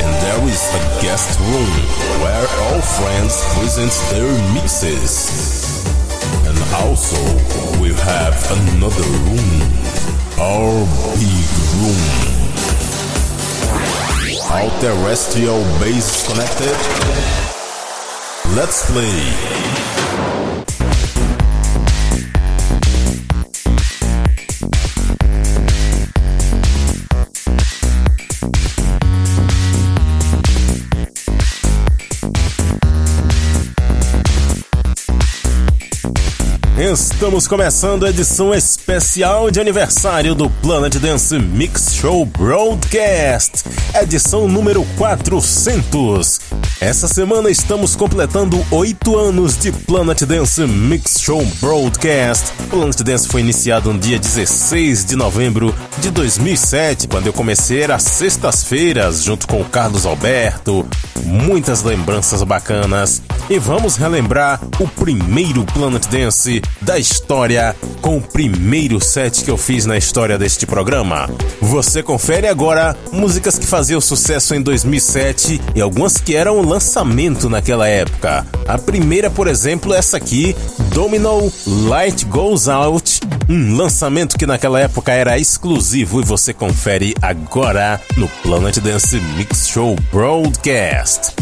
And there is a guest room where all friends present their mixes. And also, we have another room, our big room. All terrestrial base connected. Let's play. Estamos começando a edição especial de aniversário do Planet Dance Mix Show Broadcast, edição número 400. Essa semana estamos completando oito anos de Planet Dance Mix Show Broadcast. Planet Dance foi iniciado no dia 16 de novembro de 2007, quando eu comecei às sextas-feiras, junto com o Carlos Alberto. Muitas lembranças bacanas. E vamos relembrar o primeiro Planet Dance da história com o primeiro set que eu fiz na história deste programa. Você confere agora músicas que faziam sucesso em 2007 e algumas que eram lançamento naquela época. A primeira, por exemplo, é essa aqui, Domino Light Goes Out, um lançamento que naquela época era exclusivo e você confere agora no Planet Dance Mix Show Broadcast.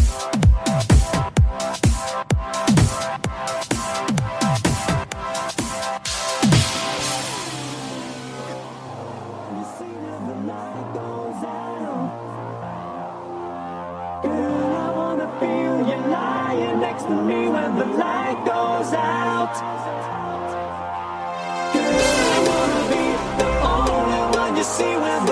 see where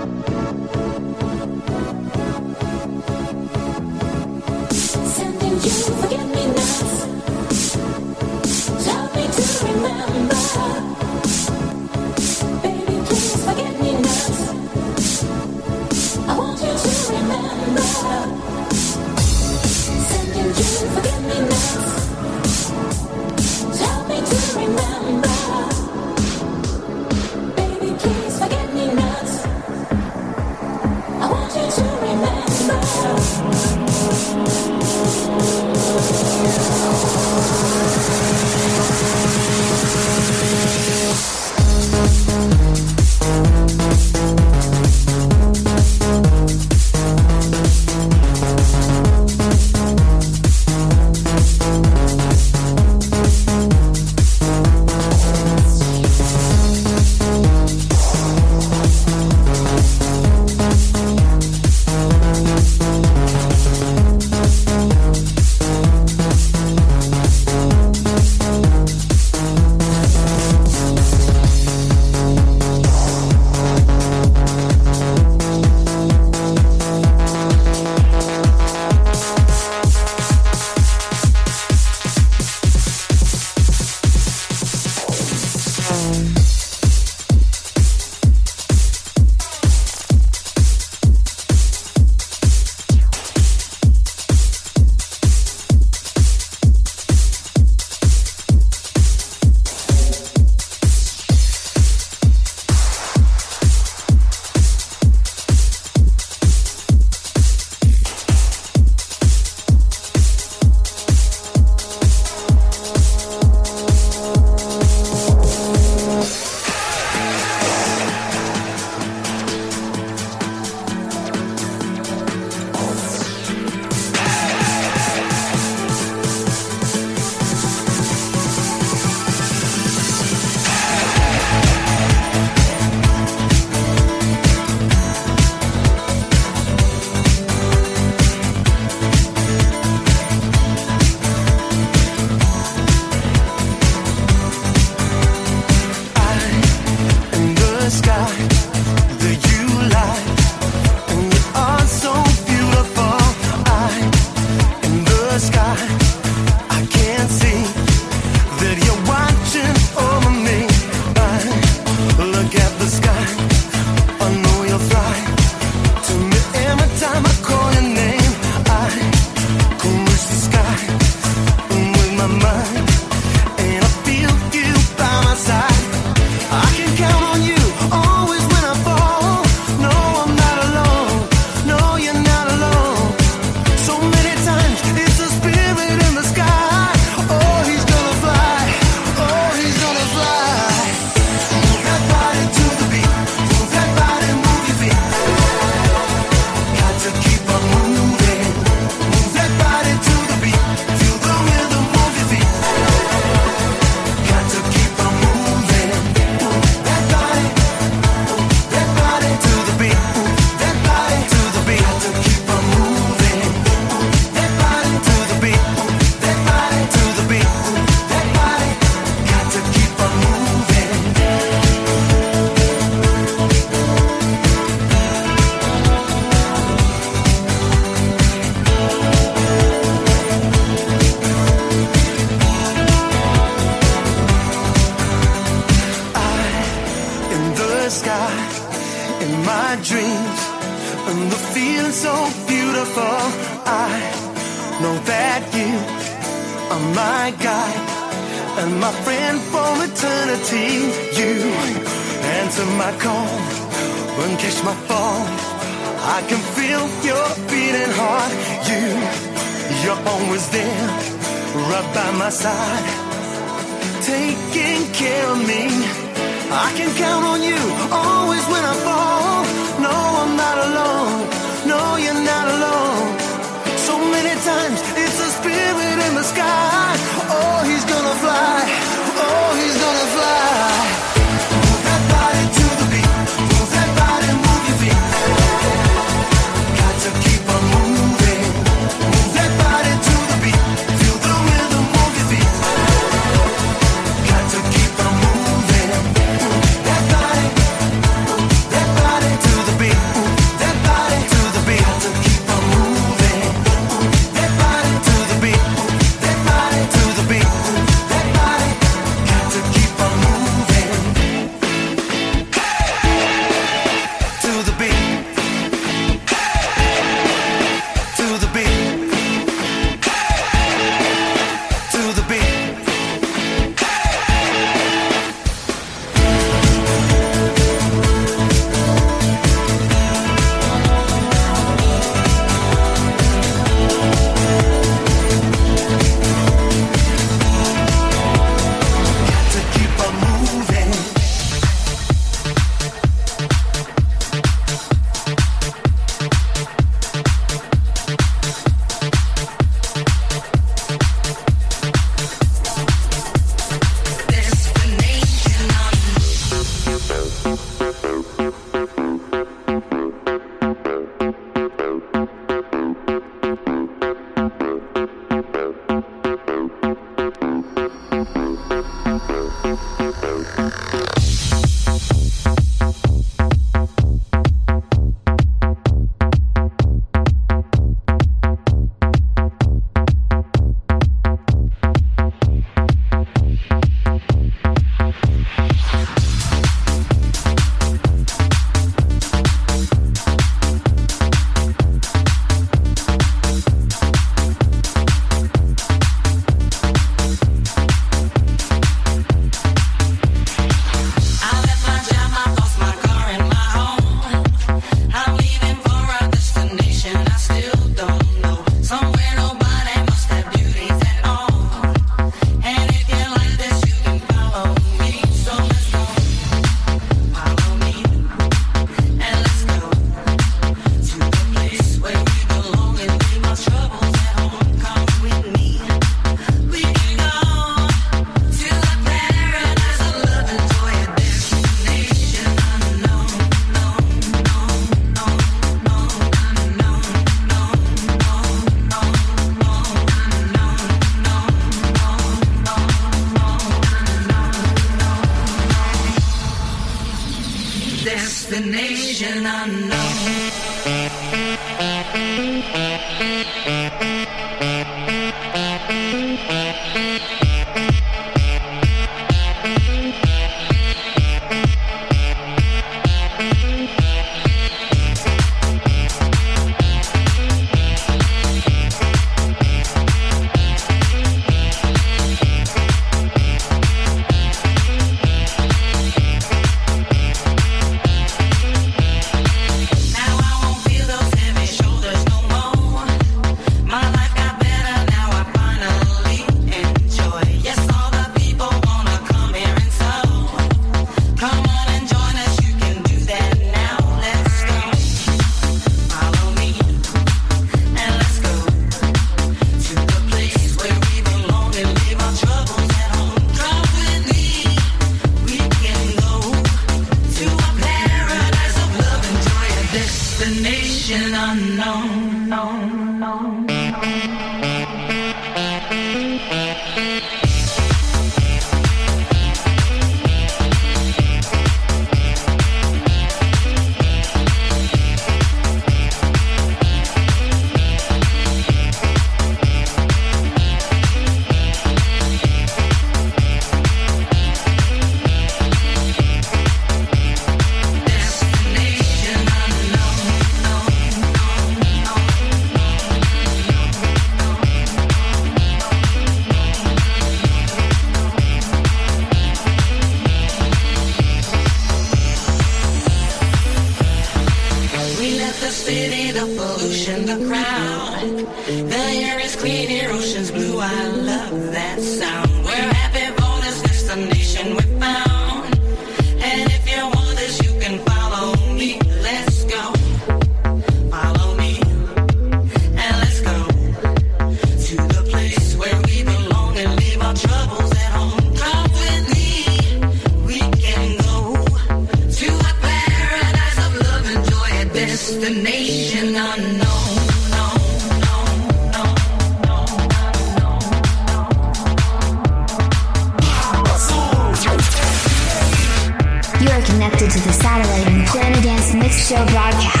Dance Mix Show broadcast.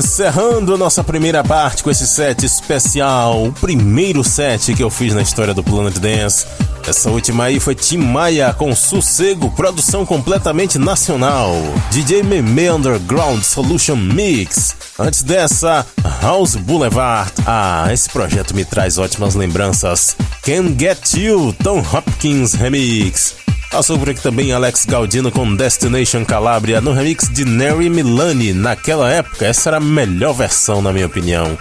Encerrando nossa primeira parte com esse set especial, o primeiro set que eu fiz na história do Planet Dance. Essa última aí foi Tim Maia com Sossego, produção completamente nacional. DJ Meme Underground Solution Mix. Antes dessa, House Boulevard. Ah, esse projeto me traz ótimas lembranças. Can Get You, Tom Hopkins Remix. Passou por aqui também Alex Galdino com Destination Calabria no remix de Neri Milani. Naquela época, essa era a melhor versão, na minha opinião.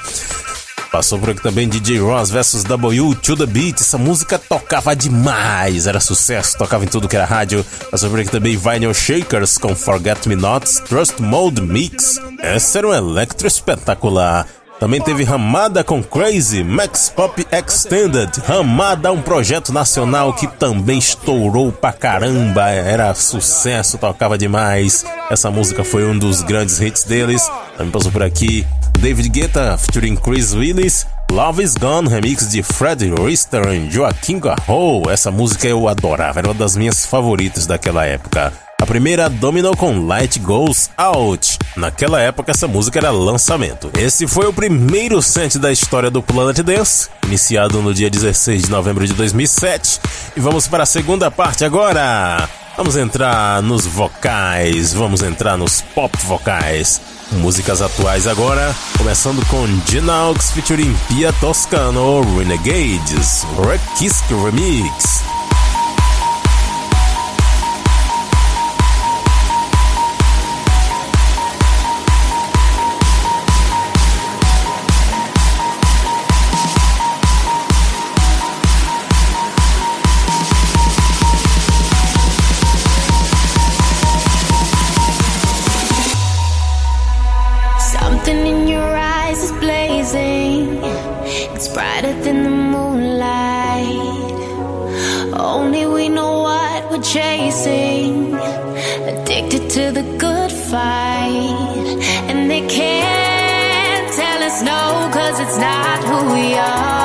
Passou por aqui também DJ Ross vs W To The Beat. Essa música tocava demais, era sucesso, tocava em tudo que era rádio. Passou por aqui também Vinyl Shakers com Forget Me Nots Trust Mode Mix. Essa era um electro espetacular. Também teve Ramada com Crazy, Max Pop Extended. Ramada, um projeto nacional que também estourou pra caramba, era sucesso, tocava demais. Essa música foi um dos grandes hits deles. Também passou por aqui David Guetta featuring Chris Willis. Love is Gone, remix de Fred Rister e Joaquim Garro. Essa música eu adorava, era uma das minhas favoritas daquela época. A primeira dominou com Light Goes Out. Naquela época, essa música era lançamento. Esse foi o primeiro set da história do Planet Dance, iniciado no dia 16 de novembro de 2007. E vamos para a segunda parte agora. Vamos entrar nos vocais, vamos entrar nos pop vocais. Músicas atuais agora, começando com Ginaux featuring Pia Toscano, Renegades, Rekisk Remix. Chasing. Addicted to the good fight. And they can't tell us no, cause it's not who we are.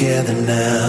Together now.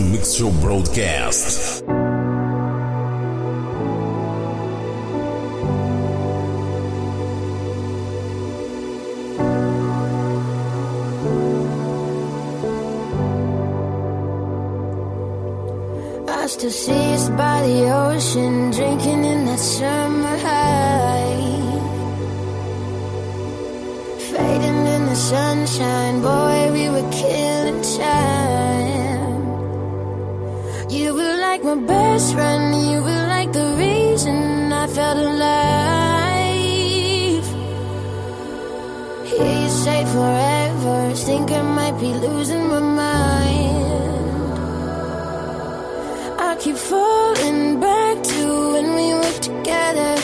Mix Show Broadcast. better life. Hear you say forever, think I might be losing my mind. I keep falling back to when we were together.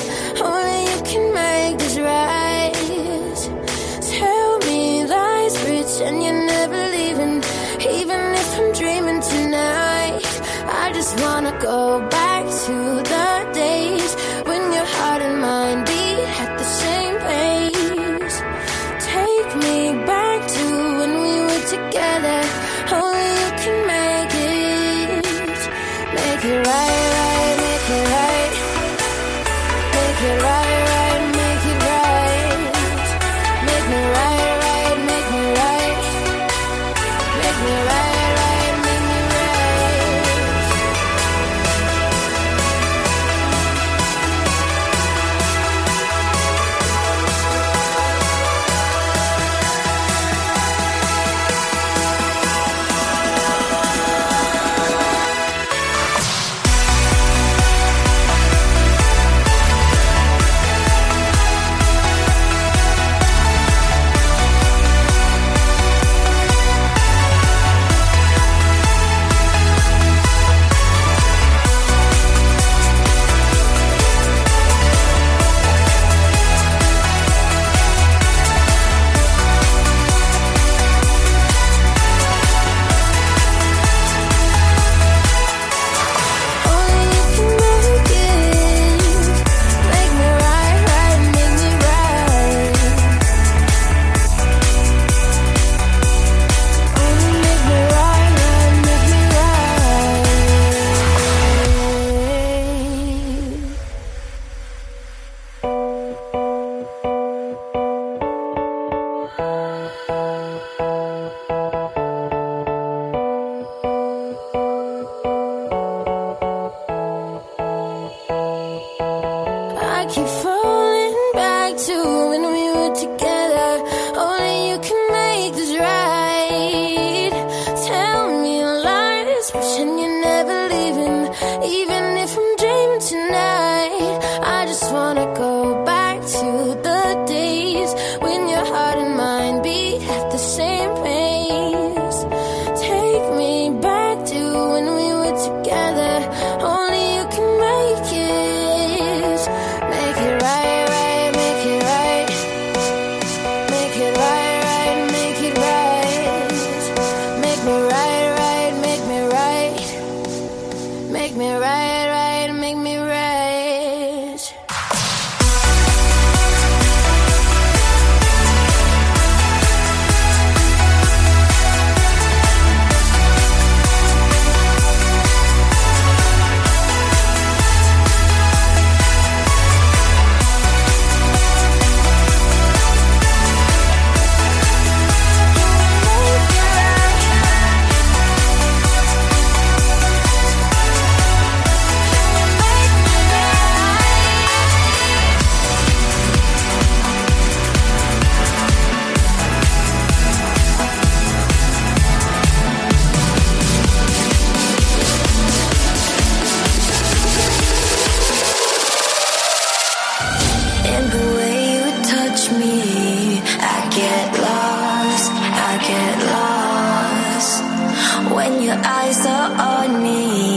When your eyes are on me,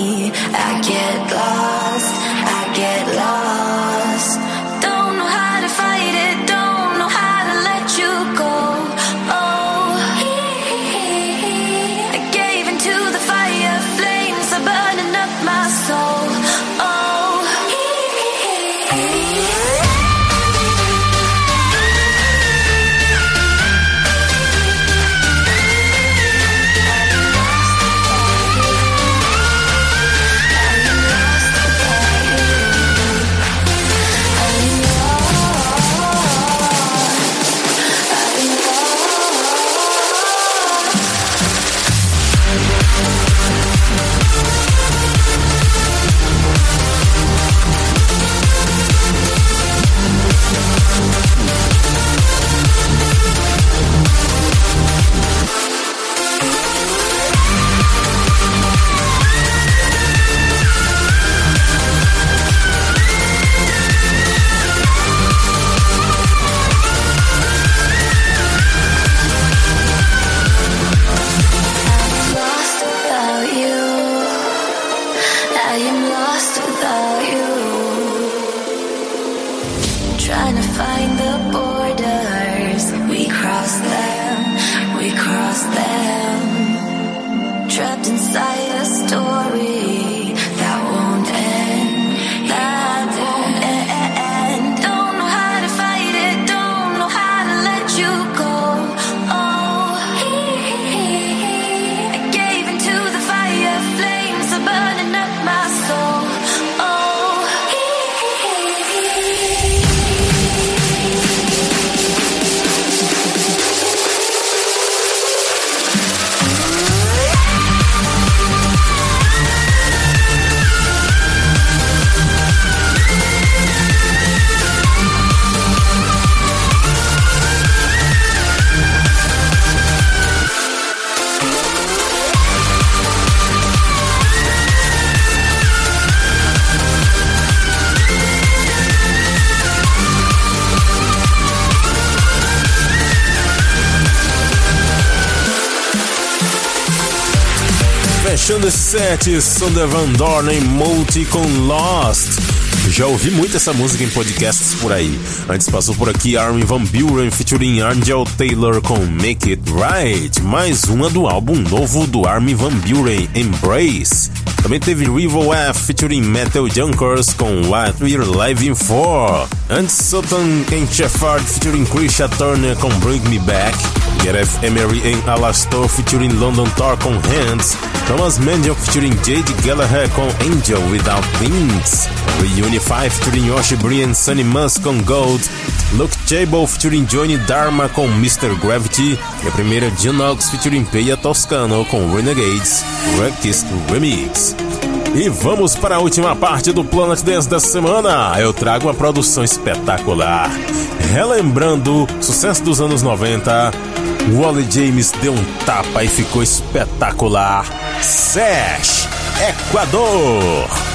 Sander Van Dorn em Multi com Lost. Já ouvi muito essa música em podcasts por aí. Antes passou por aqui Armin Van Buren featuring Angel Taylor com Make It Right, mais uma do álbum novo do Armin Van Buren, Embrace. Também teve Rival F featuring Metal Junkers com What We're Living For. Antes Sutton em Shepard featuring Krisha Turner com Bring Me Back. Gareth Emery em Alastor featuring London Tar com Hands, Thomas Mandion featuring Jade Gallagher com Angel Without Wings, Reunify featuring Yoshi Brian Sunny Musk com Gold, Luke Chable featuring Johnny Dharma com Mr. Gravity e a primeira Junox featuring Peia Toscano com Renegades Ruckus Remix. E vamos para a última parte do Planet Dance da semana. Eu trago uma produção espetacular, relembrando sucesso dos anos 90 Wally James deu um tapa e ficou espetacular. SESH Equador.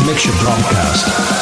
Mixture Broadcast.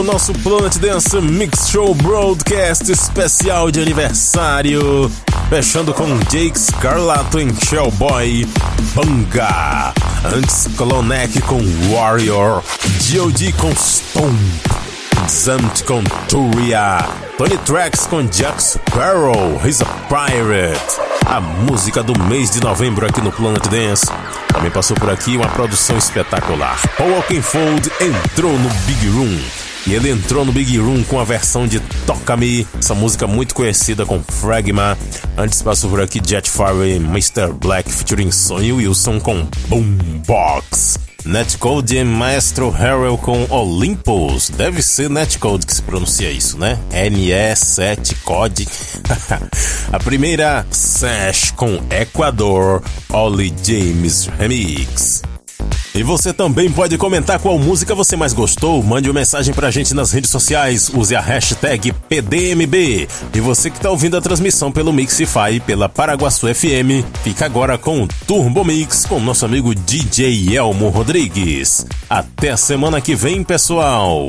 O nosso Planet Dance Mix Show Broadcast especial de aniversário. Fechando com Jake Scarlato em Shellboy Banga. Antes, Clonek com Warrior. G.O.D. com Stomp. Zamt com Turia. Tony Tracks com Jack Sparrow. He's a Pirate. A música do mês de novembro aqui no Planet Dance. Também passou por aqui uma produção espetacular. Paul Oakenfold entrou no Big Room. E ele entrou no Big Room com a versão de Toca Me, essa música muito conhecida com Fragma. Antes passou por aqui Jet Farley, Mr. Black featuring Sonny Wilson com Boombox. Netcode e Maestro Harrell com Olympus. Deve ser Netcode que se pronuncia isso, né? NE7 Code. a primeira, Sash com Equador, Ollie James Remix. E você também pode comentar qual música você mais gostou. Mande uma mensagem pra gente nas redes sociais. Use a hashtag PDMB. E você que tá ouvindo a transmissão pelo Mixify pela Paraguaçu FM, fica agora com o Turbo Mix com nosso amigo DJ Elmo Rodrigues. Até a semana que vem, pessoal.